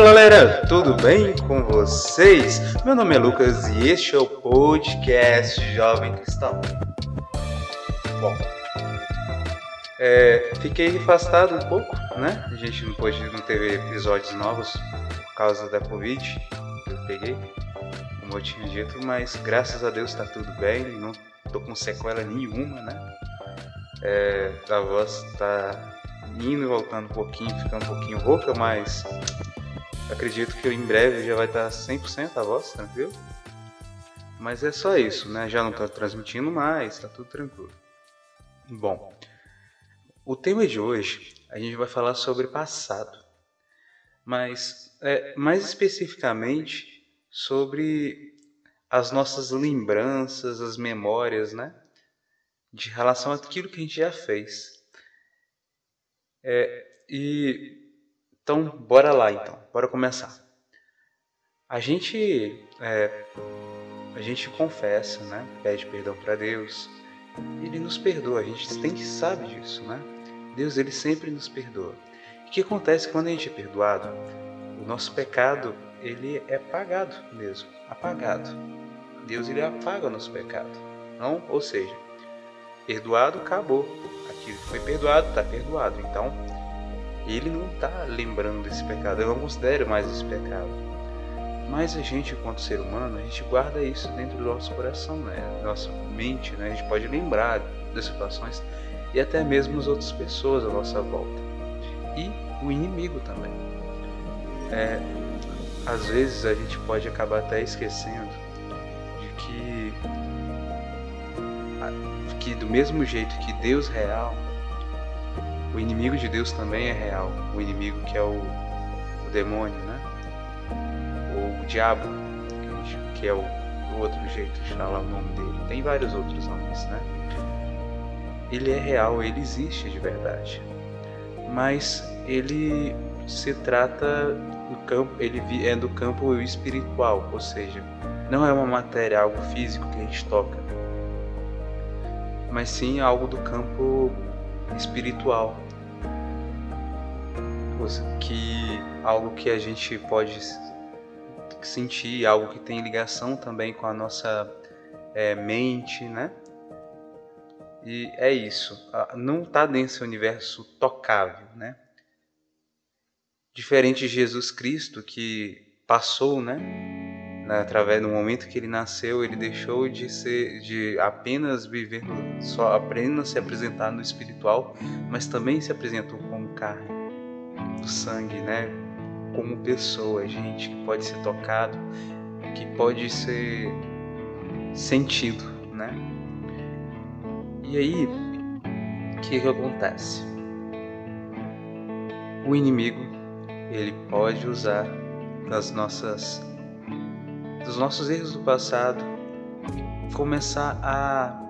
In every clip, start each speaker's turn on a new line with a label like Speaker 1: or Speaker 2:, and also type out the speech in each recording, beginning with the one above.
Speaker 1: Fala galera, tudo bem com vocês? Meu nome é Lucas e este é o podcast Jovem Cristão. Bom, é, fiquei afastado um pouco, né? A gente não pôde, não teve episódios novos por causa da Covid. Eu peguei, como eu tinha dito, mas graças a Deus está tudo bem, não tô com sequela nenhuma, né? É, a voz tá indo e voltando um pouquinho, ficando um pouquinho rouca, mas acredito que em breve já vai estar 100% a voz, tranquilo? Mas é só isso, né? Já não estou transmitindo mais, está tudo tranquilo. Bom, o tema de hoje a gente vai falar sobre passado, mas é, mais especificamente sobre as nossas lembranças, as memórias, né? De relação àquilo que a gente já fez. É, e então, bora lá então, bora começar. A gente, é, a gente confessa, né? Pede perdão para Deus. Ele nos perdoa. A gente tem que saber disso, né? Deus ele sempre nos perdoa. O que acontece quando a gente é perdoado? O nosso pecado ele é apagado mesmo, apagado. Deus ele apaga o nosso pecado, não? Ou seja, perdoado acabou que foi perdoado, está perdoado. Então, ele não está lembrando desse pecado, eu não considero mais esse pecado. Mas a gente, enquanto ser humano, a gente guarda isso dentro do nosso coração, né? Nossa mente, né? A gente pode lembrar das situações e até mesmo as outras pessoas à nossa volta. E o inimigo também. É, às vezes a gente pode acabar até esquecendo de que que do mesmo jeito que Deus real, o inimigo de Deus também é real. O inimigo que é o, o demônio, né? Ou o diabo, que, é o, o, outro jeito de falar o nome dele. Tem vários outros nomes, né? Ele é real, ele existe de verdade. Mas ele se trata do campo, ele é do campo espiritual, ou seja, não é uma matéria, algo físico que a gente toca mas sim algo do campo espiritual. Que algo que a gente pode sentir, algo que tem ligação também com a nossa é, mente, né? E é isso. Não está nesse universo tocável, né? Diferente de Jesus Cristo que passou, né? Né, através do momento que ele nasceu, ele deixou de ser, de apenas viver, só apenas se apresentar no espiritual, mas também se apresentou como carne, do sangue, né, como pessoa, gente que pode ser tocado, que pode ser sentido, né? E aí, o que, que acontece? O inimigo ele pode usar das nossas dos nossos erros do passado, começar a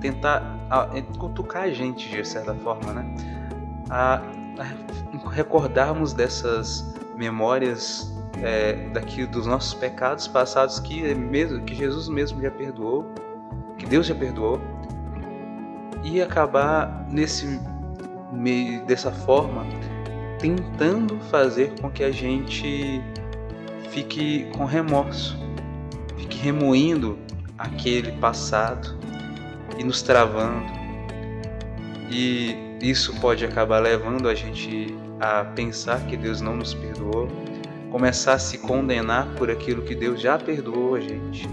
Speaker 1: tentar a, cutucar a gente de certa forma, né? A, a recordarmos dessas memórias é, daqui dos nossos pecados passados que é mesmo que Jesus mesmo já perdoou, que Deus já perdoou, e acabar nesse dessa forma tentando fazer com que a gente fique com remorso, fique remoendo aquele passado e nos travando. E isso pode acabar levando a gente a pensar que Deus não nos perdoou, começar a se condenar por aquilo que Deus já perdoou a gente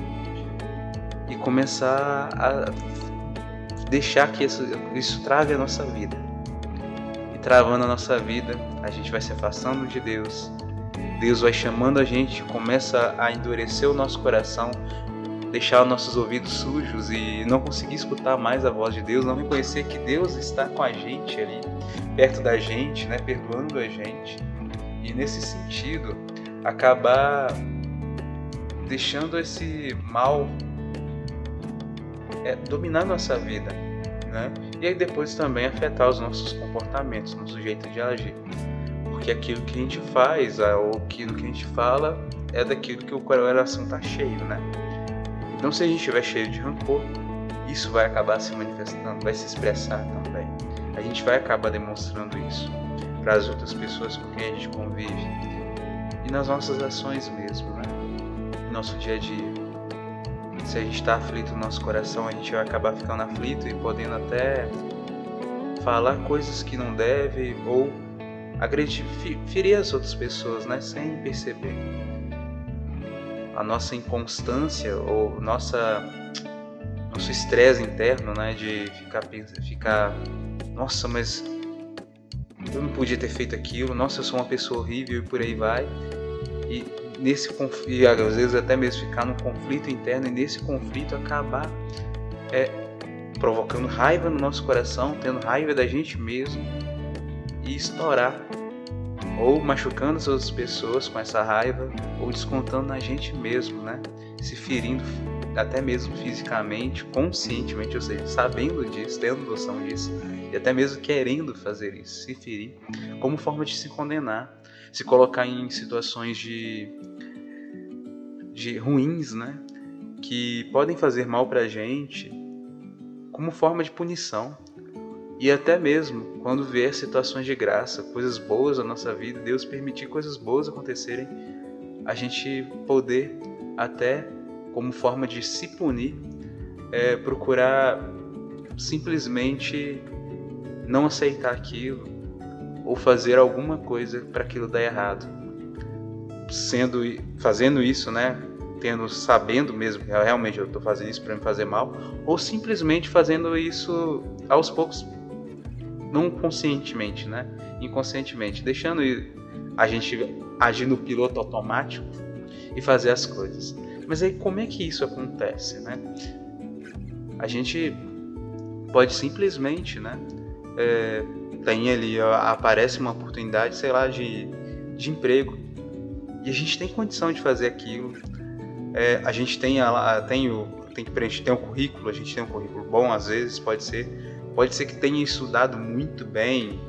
Speaker 1: e começar a deixar que isso, isso trave a nossa vida. E travando a nossa vida, a gente vai se afastando de Deus Deus vai chamando a gente, começa a endurecer o nosso coração, deixar nossos ouvidos sujos e não conseguir escutar mais a voz de Deus, não reconhecer que Deus está com a gente ali, perto da gente, né, perdoando a gente. E nesse sentido, acabar deixando esse mal é, dominar nossa vida, né? E aí depois também afetar os nossos comportamentos, nosso jeito de agir porque aquilo que a gente faz ou aquilo que a gente fala é daquilo que o coração está cheio, né? Então, se a gente estiver cheio de rancor, isso vai acabar se manifestando, vai se expressar também. A gente vai acabar demonstrando isso para as outras pessoas com quem a gente convive. e nas nossas ações mesmo, né? No nosso dia a dia. Se a gente está aflito no nosso coração, a gente vai acabar ficando aflito e podendo até falar coisas que não deve ou agredir, ferir as outras pessoas, né? Sem perceber. A nossa inconstância ou nossa nosso estresse interno, né? De ficar, ficar, nossa, mas eu não podia ter feito aquilo, nossa, eu sou uma pessoa horrível e por aí vai. E nesse conflito, às vezes até mesmo ficar num conflito interno e nesse conflito acabar é, provocando raiva no nosso coração, tendo raiva da gente mesmo e estourar ou machucando as outras pessoas com essa raiva ou descontando na gente mesmo, né? Se ferindo até mesmo fisicamente, conscientemente, ou seja, sabendo disso, tendo noção disso, e até mesmo querendo fazer isso, se ferir, como forma de se condenar, se colocar em situações de, de ruins, né? Que podem fazer mal pra gente, como forma de punição. E até mesmo quando vier situações de graça, coisas boas na nossa vida, Deus permitir coisas boas acontecerem, a gente poder até como forma de se punir, é, procurar simplesmente não aceitar aquilo ou fazer alguma coisa para aquilo dar errado. Sendo fazendo isso, né, tendo sabendo mesmo que realmente eu estou fazendo isso para me fazer mal, ou simplesmente fazendo isso aos poucos, não conscientemente, né, inconscientemente, deixando a gente agir no piloto automático e fazer as coisas. Mas aí como é que isso acontece, né? A gente pode simplesmente, né? É, tem ali, aparece uma oportunidade, sei lá, de, de emprego. E a gente tem condição de fazer aquilo. É, a gente tem, a, tem, o, tem que preencher, tem um currículo, a gente tem um currículo bom às vezes, pode ser. Pode ser que tenha estudado muito bem,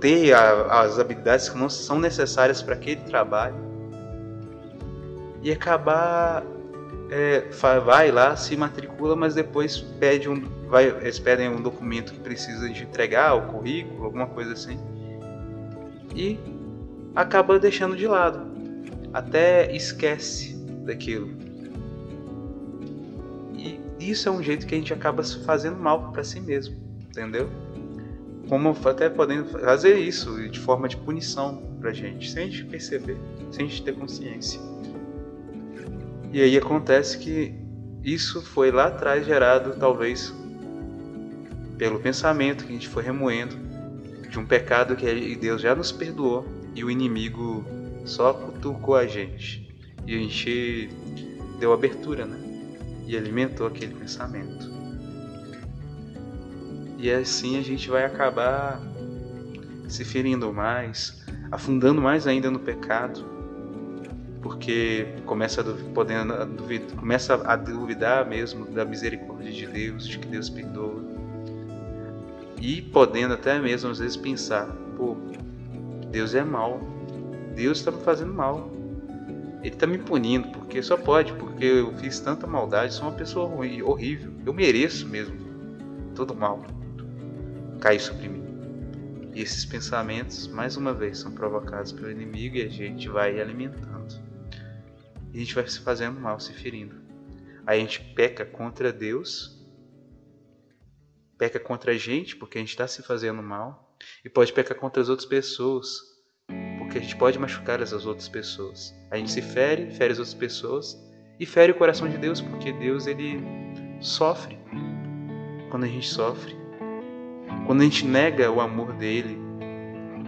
Speaker 1: ter as habilidades que não são necessárias para aquele trabalho e acabar é, vai lá, se matricula, mas depois pede um, vai, eles pedem um documento que precisa de entregar, o currículo, alguma coisa assim, e acaba deixando de lado, até esquece daquilo. E isso é um jeito que a gente acaba fazendo mal para si mesmo, entendeu? Como até podendo fazer isso de forma de punição pra gente, sem a gente perceber, sem a gente ter consciência. E aí acontece que isso foi lá atrás gerado talvez pelo pensamento que a gente foi remoendo de um pecado que Deus já nos perdoou e o inimigo só cutucou a gente. E a gente deu abertura, né? E alimentou aquele pensamento. E assim a gente vai acabar se ferindo mais, afundando mais ainda no pecado porque começa a, podendo, a duvidar, começa a duvidar mesmo da misericórdia de Deus, de que Deus perdoa. E podendo até mesmo às vezes pensar, pô, Deus é mal, Deus está me fazendo mal, Ele está me punindo, porque só pode, porque eu fiz tanta maldade, sou uma pessoa ruim, horrível, eu mereço mesmo todo mal cair sobre mim. E esses pensamentos, mais uma vez, são provocados pelo inimigo e a gente vai alimentando e a gente vai se fazendo mal, se ferindo. Aí a gente peca contra Deus, peca contra a gente, porque a gente está se fazendo mal, e pode pecar contra as outras pessoas, porque a gente pode machucar as outras pessoas. A gente se fere, fere as outras pessoas e fere o coração de Deus, porque Deus ele sofre quando a gente sofre. Quando a gente nega o amor dele,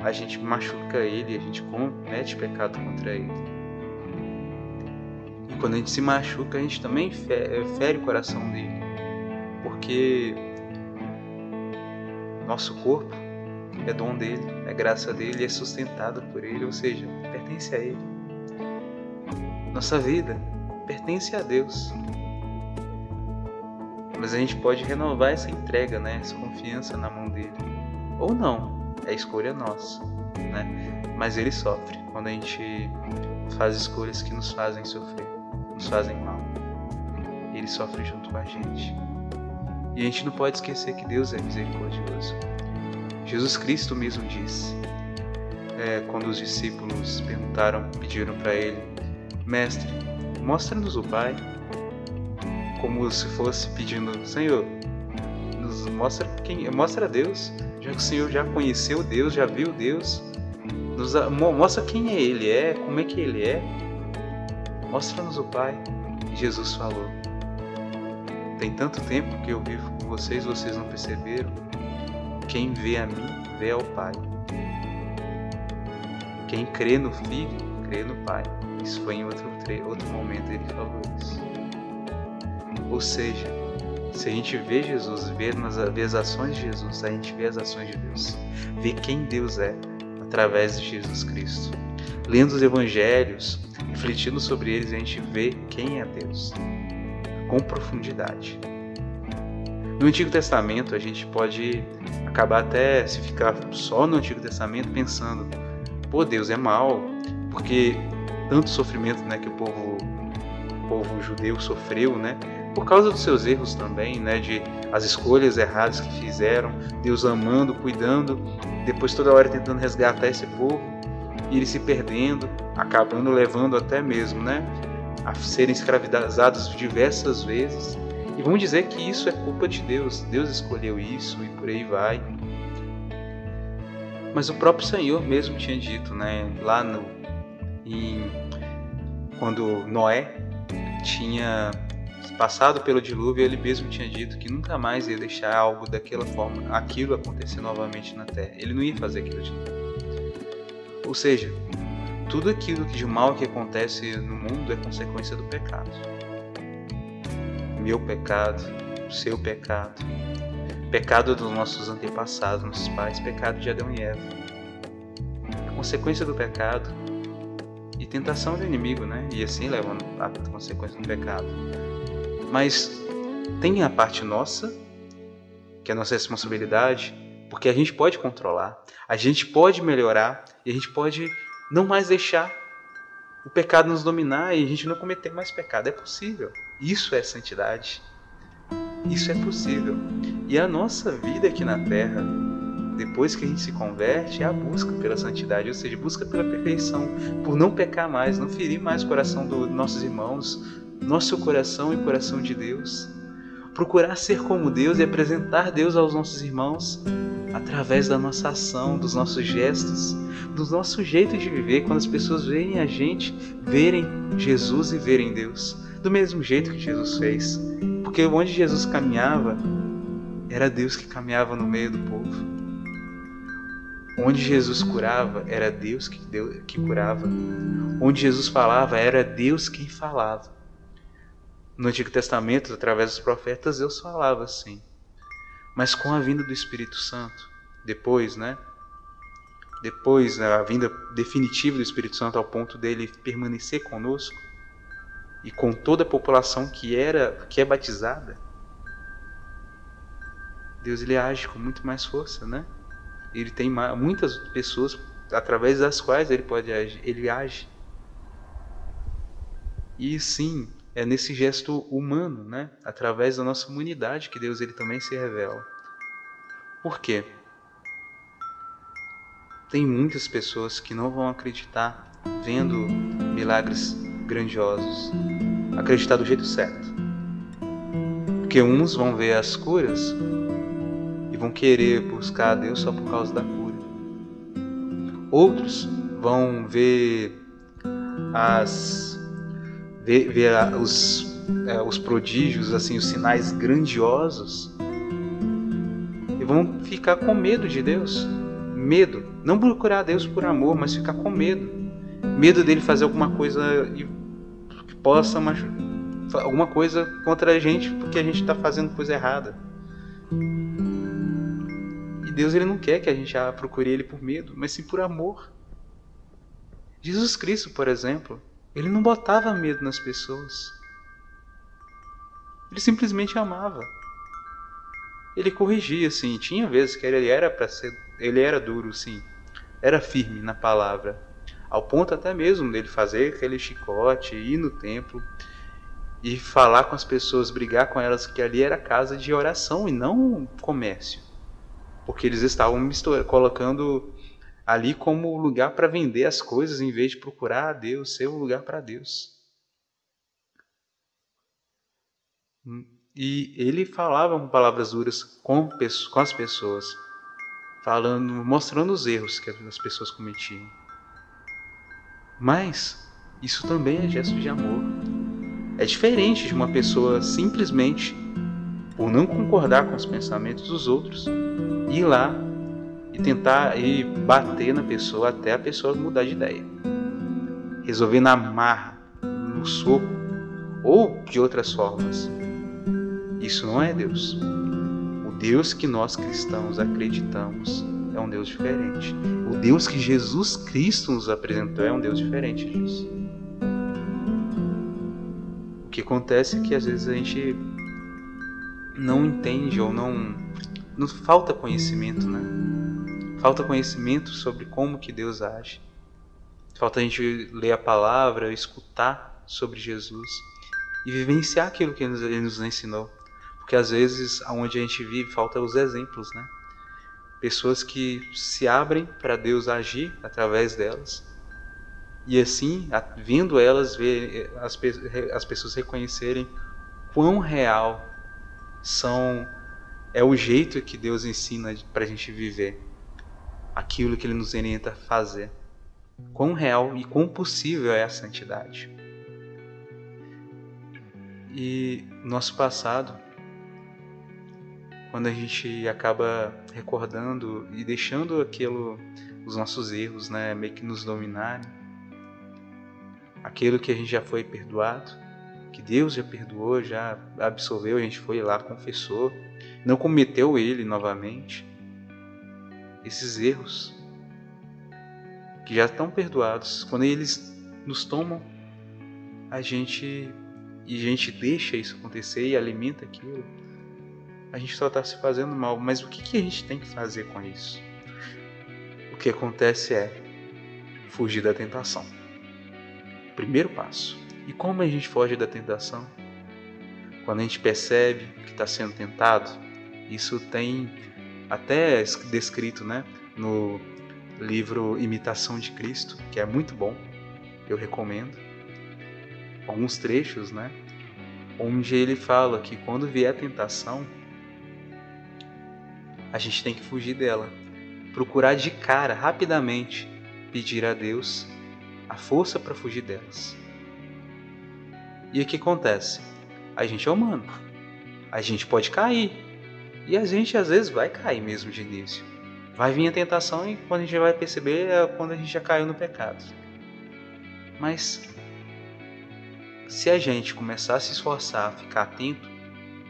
Speaker 1: a gente machuca ele, a gente comete pecado contra ele quando a gente se machuca, a gente também eh, fere o coração dele. Porque nosso corpo é dom dele, é graça dele, é sustentado por ele, ou seja, pertence a ele. Nossa vida pertence a Deus. Mas a gente pode renovar essa entrega, né? essa confiança na mão dele. Ou não, é escolha nossa. Né? Mas ele sofre quando a gente faz escolhas que nos fazem sofrer nos fazem mal. Ele sofre junto com a gente. E a gente não pode esquecer que Deus é misericordioso. Jesus Cristo mesmo disse: é, quando os discípulos perguntaram, pediram para ele, mestre, mostra-nos o Pai, como se fosse pedindo, Senhor, nos mostra quem, mostra Deus, já que o Senhor já conheceu Deus, já viu Deus, nos, mostra quem é Ele é, como é que Ele é, mostra-nos o Pai. E Jesus falou: Tem tanto tempo que eu vivo com vocês, vocês não perceberam. Quem vê a mim, vê ao Pai. Quem crê no Filho, crê no Pai. Isso foi em outro, outro momento ele falou isso. Ou seja, se a gente vê Jesus, vê, nas, vê as ações de Jesus, a gente vê as ações de Deus, vê quem Deus é através de Jesus Cristo. Lendo os evangelhos, refletindo sobre eles, a gente vê quem é Deus com profundidade. No Antigo Testamento, a gente pode acabar até se ficar só no Antigo Testamento pensando pô, Deus é mal, porque tanto sofrimento né, que o povo, o povo judeu sofreu, né? Por causa dos seus erros também, né? De as escolhas erradas que fizeram, Deus amando, cuidando, depois toda hora tentando resgatar esse povo e eles se perdendo, acabando levando até mesmo, né? A serem escravizados diversas vezes. E vamos dizer que isso é culpa de Deus. Deus escolheu isso e por aí vai. Mas o próprio Senhor mesmo tinha dito, né, lá no em, quando Noé tinha passado pelo dilúvio, ele mesmo tinha dito que nunca mais ia deixar algo daquela forma, aquilo acontecer novamente na terra. Ele não ia fazer aquilo de novo. Ou seja, tudo aquilo que de mal que acontece no mundo é consequência do pecado. Meu pecado, seu pecado, Pecado dos nossos antepassados, nossos pais, pecado de Adão e Eva. A consequência do pecado e tentação do inimigo, né? E assim leva a consequência do pecado. Mas tem a parte nossa, que é a nossa responsabilidade, porque a gente pode controlar, a gente pode melhorar e a gente pode não mais deixar o pecado nos dominar e a gente não cometer mais pecado. É possível. Isso é santidade. Isso é possível. E a nossa vida aqui na Terra, depois que a gente se converte, é a busca pela santidade, ou seja, busca pela perfeição, por não pecar mais, não ferir mais o coração dos nossos irmãos, nosso coração e coração de Deus. Procurar ser como Deus e apresentar Deus aos nossos irmãos através da nossa ação, dos nossos gestos, do nosso jeito de viver, quando as pessoas veem a gente, verem Jesus e verem Deus, do mesmo jeito que Jesus fez. Porque onde Jesus caminhava, era Deus que caminhava no meio do povo. Onde Jesus curava, era Deus que, Deus que curava. Onde Jesus falava, era Deus quem falava. No Antigo Testamento, através dos profetas, Deus falava assim. Mas com a vinda do Espírito Santo, depois, né? Depois, a vinda definitiva do Espírito Santo ao ponto dele permanecer conosco, e com toda a população que era que é batizada, Deus ele age com muito mais força, né? Ele tem muitas pessoas através das quais ele pode agir, ele age. E sim, é nesse gesto humano, né? Através da nossa humanidade que Deus ele também se revela. Por quê? Tem muitas pessoas que não vão acreditar vendo milagres grandiosos, acreditar do jeito certo. Porque uns vão ver as curas e vão querer buscar a Deus só por causa da cura. Outros vão ver as ver, ver os, é, os prodígios, assim, os sinais grandiosos e vão ficar com medo de Deus. Medo. Não procurar Deus por amor, mas ficar com medo. Medo dele fazer alguma coisa possa alguma coisa contra a gente porque a gente está fazendo coisa errada. E Deus ele não quer que a gente procure Ele por medo, mas sim por amor. Jesus Cristo, por exemplo, ele não botava medo nas pessoas. Ele simplesmente amava. Ele corrigia, sim. Tinha vezes que ele era para ser, ele era duro, sim. Era firme na palavra ao ponto até mesmo dele fazer aquele chicote, ir no templo e falar com as pessoas, brigar com elas que ali era casa de oração e não comércio, porque eles estavam mistura, colocando ali como lugar para vender as coisas em vez de procurar a Deus, ser um lugar para Deus. E ele falava com palavras duras com, com as pessoas, falando, mostrando os erros que as pessoas cometiam. Mas isso também é gesto de amor. É diferente de uma pessoa simplesmente, por não concordar com os pensamentos dos outros, ir lá e tentar e bater na pessoa até a pessoa mudar de ideia. Resolver na marra, no soco ou de outras formas. Isso não é Deus. O Deus que nós cristãos acreditamos é um Deus diferente. O Deus que Jesus Cristo nos apresentou é um Deus diferente disso. O que acontece é que às vezes a gente não entende ou não nos falta conhecimento, né? Falta conhecimento sobre como que Deus age. Falta a gente ler a palavra, escutar sobre Jesus e vivenciar aquilo que ele nos ensinou. Porque às vezes, aonde a gente vive, falta os exemplos, né? Pessoas que se abrem para Deus agir através delas. E assim, vendo elas, ver as, as pessoas reconhecerem quão real são é o jeito que Deus ensina para a gente viver aquilo que Ele nos orienta a fazer. Quão real e quão possível é a santidade. E nosso passado, quando a gente acaba recordando e deixando aquilo, os nossos erros, né, meio que nos dominarem, aquilo que a gente já foi perdoado, que Deus já perdoou, já absolveu, a gente foi lá, confessou, não cometeu ele novamente esses erros que já estão perdoados, quando eles nos tomam, a gente e a gente deixa isso acontecer e alimenta aquilo, a gente só está se fazendo mal. Mas o que, que a gente tem que fazer com isso? O que acontece é fugir da tentação. Primeiro passo. E como a gente foge da tentação? Quando a gente percebe que está sendo tentado, isso tem até descrito né, no livro Imitação de Cristo, que é muito bom, eu recomendo. Alguns trechos, né? Onde ele fala que quando vier a tentação, a gente tem que fugir dela. Procurar de cara, rapidamente, pedir a Deus a força para fugir delas. E o que acontece? A gente é humano. A gente pode cair, e a gente às vezes vai cair mesmo de início. Vai vir a tentação e quando a gente vai perceber é quando a gente já caiu no pecado. Mas se a gente começar a se esforçar, ficar atento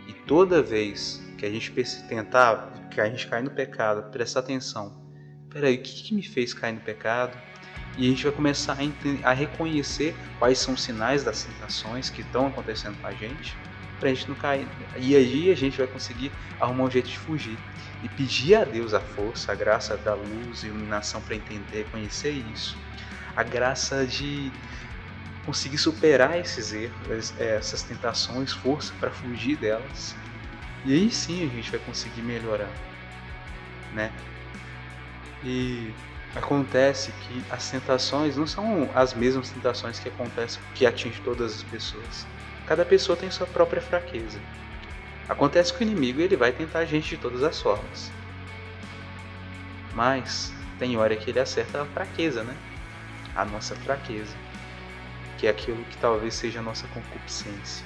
Speaker 1: e toda vez que a gente tentar, que a gente cai no pecado, prestar atenção. Peraí, o que, que me fez cair no pecado? E a gente vai começar a, a reconhecer quais são os sinais das tentações que estão acontecendo com a gente para a gente não cair. E aí a gente vai conseguir arrumar um jeito de fugir e pedir a Deus a força, a graça da luz e iluminação para entender, conhecer isso, a graça de conseguir superar esses erros, essas tentações, força para fugir delas. E aí sim a gente vai conseguir melhorar, né? E acontece que as tentações não são as mesmas tentações que acontecem que atingem todas as pessoas. Cada pessoa tem sua própria fraqueza. Acontece que o inimigo ele vai tentar a gente de todas as formas. Mas tem hora que ele acerta a fraqueza, né? A nossa fraqueza, que é aquilo que talvez seja a nossa concupiscência.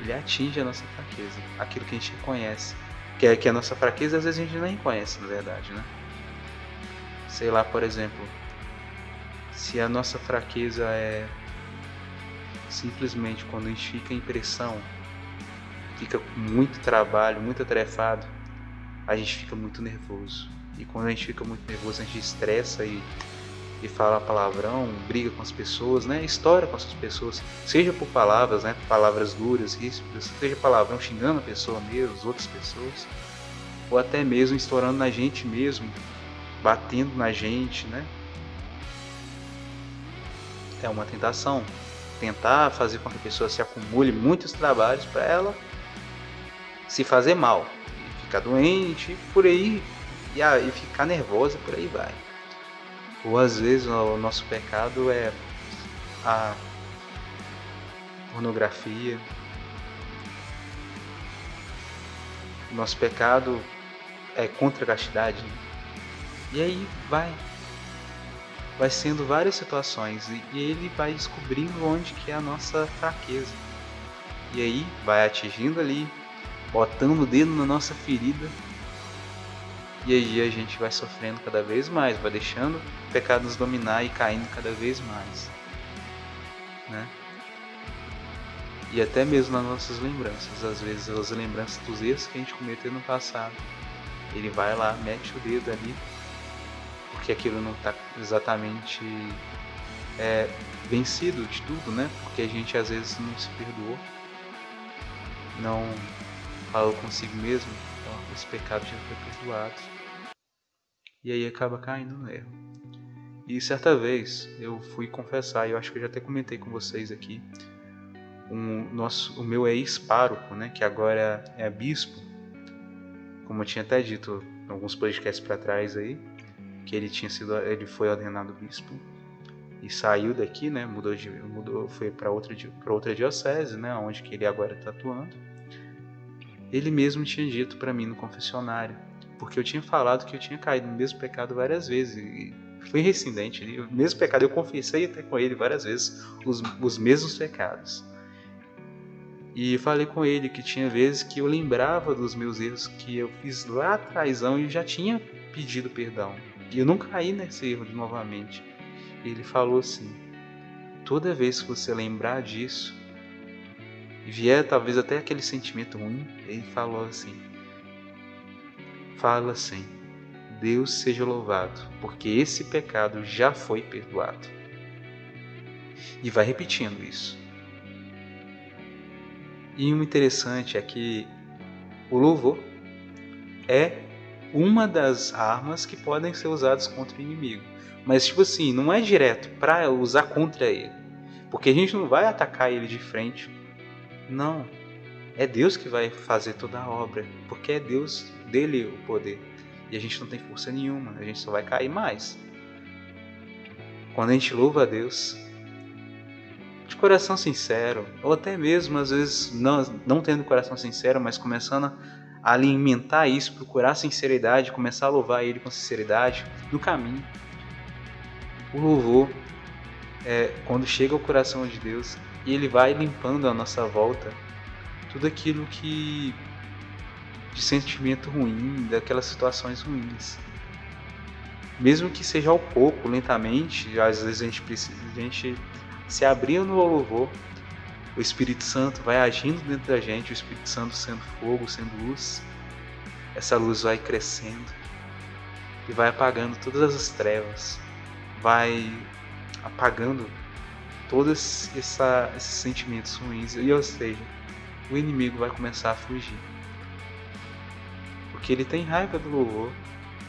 Speaker 1: Ele atinge a nossa fraqueza, aquilo que a gente reconhece, que é que a nossa fraqueza às vezes a gente nem conhece, na verdade, né? Sei lá, por exemplo, se a nossa fraqueza é simplesmente quando a gente fica em pressão, fica com muito trabalho, muito atarefado, a gente fica muito nervoso. E quando a gente fica muito nervoso, a gente estressa e, e fala palavrão, briga com as pessoas, né? Estoura com as pessoas, seja por palavras, né? Palavras duras, ríspidas, seja palavrão xingando a pessoa mesmo, as outras pessoas, ou até mesmo estourando na gente mesmo, batendo na gente, né? É uma tentação tentar fazer com que a pessoa se acumule muitos trabalhos para ela se fazer mal, ficar doente, por aí, e, e ficar nervosa, por aí vai. Ou às vezes o nosso pecado é a pornografia. O nosso pecado é contra a castidade. Né? E aí vai. Vai sendo várias situações e ele vai descobrindo onde que é a nossa fraqueza. E aí vai atingindo ali, botando o dedo na nossa ferida. E aí a gente vai sofrendo cada vez mais, vai deixando o pecado nos dominar e caindo cada vez mais. Né? E até mesmo nas nossas lembranças, às vezes as lembranças dos erros que a gente cometeu no passado. Ele vai lá, mete o dedo ali, porque aquilo não está exatamente é, vencido de tudo, né? Porque a gente às vezes não se perdoou não falou consigo mesmo, então esse pecado já foi perdoado. E aí acaba caindo no erro. E certa vez eu fui confessar, e eu acho que eu já até comentei com vocês aqui, um, nosso, o meu ex-pároco, né, que agora é bispo, como eu tinha até dito em alguns podcasts para trás aí, que ele tinha sido, ele foi ordenado bispo e saiu daqui, né, mudou de, mudou, foi para outra para outra diocese, né, onde que ele agora está atuando. Ele mesmo tinha dito para mim no confessionário, porque eu tinha falado que eu tinha caído no mesmo pecado várias vezes e foi rescindente, o mesmo pecado eu confessei até com ele várias vezes os, os mesmos pecados. E falei com ele que tinha vezes que eu lembrava dos meus erros que eu fiz lá atrás e já tinha pedido perdão. E eu não caí nesse erro novamente. Ele falou assim: toda vez que você lembrar disso, e vier talvez até aquele sentimento ruim, ele falou assim: fala assim, Deus seja louvado, porque esse pecado já foi perdoado. E vai repetindo isso. E o interessante é que o louvor é uma das armas que podem ser usadas contra o inimigo. Mas, tipo assim, não é direto para usar contra ele. Porque a gente não vai atacar ele de frente não. É Deus que vai fazer toda a obra, porque é Deus dele o poder. E a gente não tem força nenhuma, a gente só vai cair mais. Quando a gente louva a Deus, de coração sincero, ou até mesmo às vezes não, não tendo coração sincero, mas começando a alimentar isso, procurar sinceridade, começar a louvar Ele com sinceridade no caminho. O louvor, é, quando chega ao coração de Deus, e ele vai limpando a nossa volta tudo aquilo que de sentimento ruim, daquelas situações ruins. Mesmo que seja ao pouco, lentamente, às vezes a gente precisa, a gente se abrindo no louvor, o Espírito Santo vai agindo dentro da gente, o Espírito Santo sendo fogo, sendo luz. Essa luz vai crescendo e vai apagando todas as trevas, vai apagando todos essa, esses sentimentos ruins, e ou seja, o inimigo vai começar a fugir. Porque ele tem raiva do louvor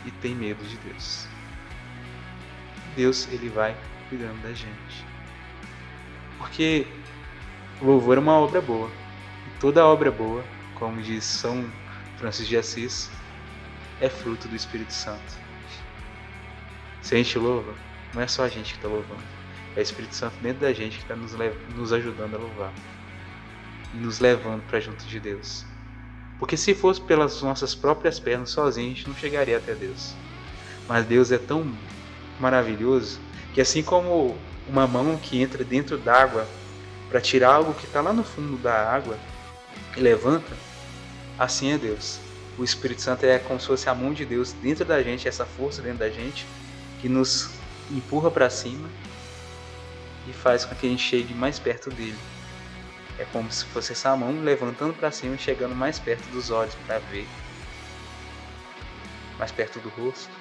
Speaker 1: e tem medo de Deus. Deus ele vai cuidando da gente. Porque louvor é uma obra boa. E toda obra boa, como diz São Francisco de Assis, é fruto do Espírito Santo. Se a gente louva, não é só a gente que está louvando é o Espírito Santo dentro da gente que está nos, nos ajudando a louvar e nos levando para junto de Deus. Porque se fosse pelas nossas próprias pernas sozinhos, a gente não chegaria até Deus. Mas Deus é tão maravilhoso que assim como uma mão que entra dentro d'água para tirar algo que está lá no fundo da água e levanta, assim é Deus. O Espírito Santo é como se fosse a mão de Deus dentro da gente, essa força dentro da gente que nos empurra para cima e faz com que a gente chegue mais perto dele. É como se fosse essa mão levantando para cima e chegando mais perto dos olhos para ver, mais perto do rosto.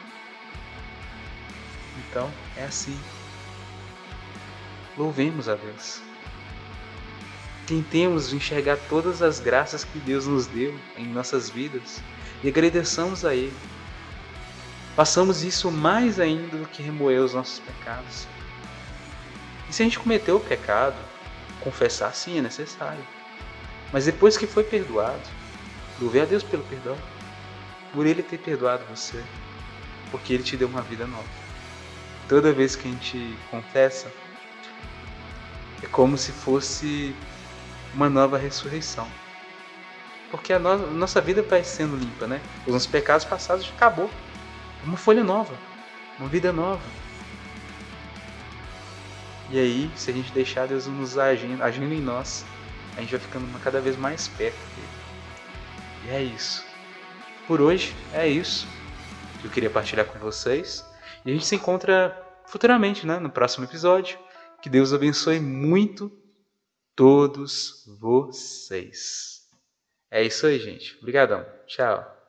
Speaker 1: Então é assim. Louvemos a Deus. Tentemos enxergar todas as graças que Deus nos deu em nossas vidas e agradeçamos a Ele. Façamos isso mais ainda do que remoer os nossos pecados. E se a gente cometeu o pecado, confessar sim é necessário. Mas depois que foi perdoado, louve a Deus pelo perdão, por Ele ter perdoado você, porque Ele te deu uma vida nova. toda vez que a gente confessa, é como se fosse uma nova ressurreição. Porque a no nossa vida vai sendo limpa, né? Os nossos pecados passados acabou. Uma folha nova, uma vida nova. E aí, se a gente deixar Deus nos agindo, agindo em nós, a gente vai ficando cada vez mais perto dele. E é isso. Por hoje, é isso que eu queria partilhar com vocês. E a gente se encontra futuramente, né, no próximo episódio. Que Deus abençoe muito todos vocês. É isso aí, gente. Obrigadão. Tchau.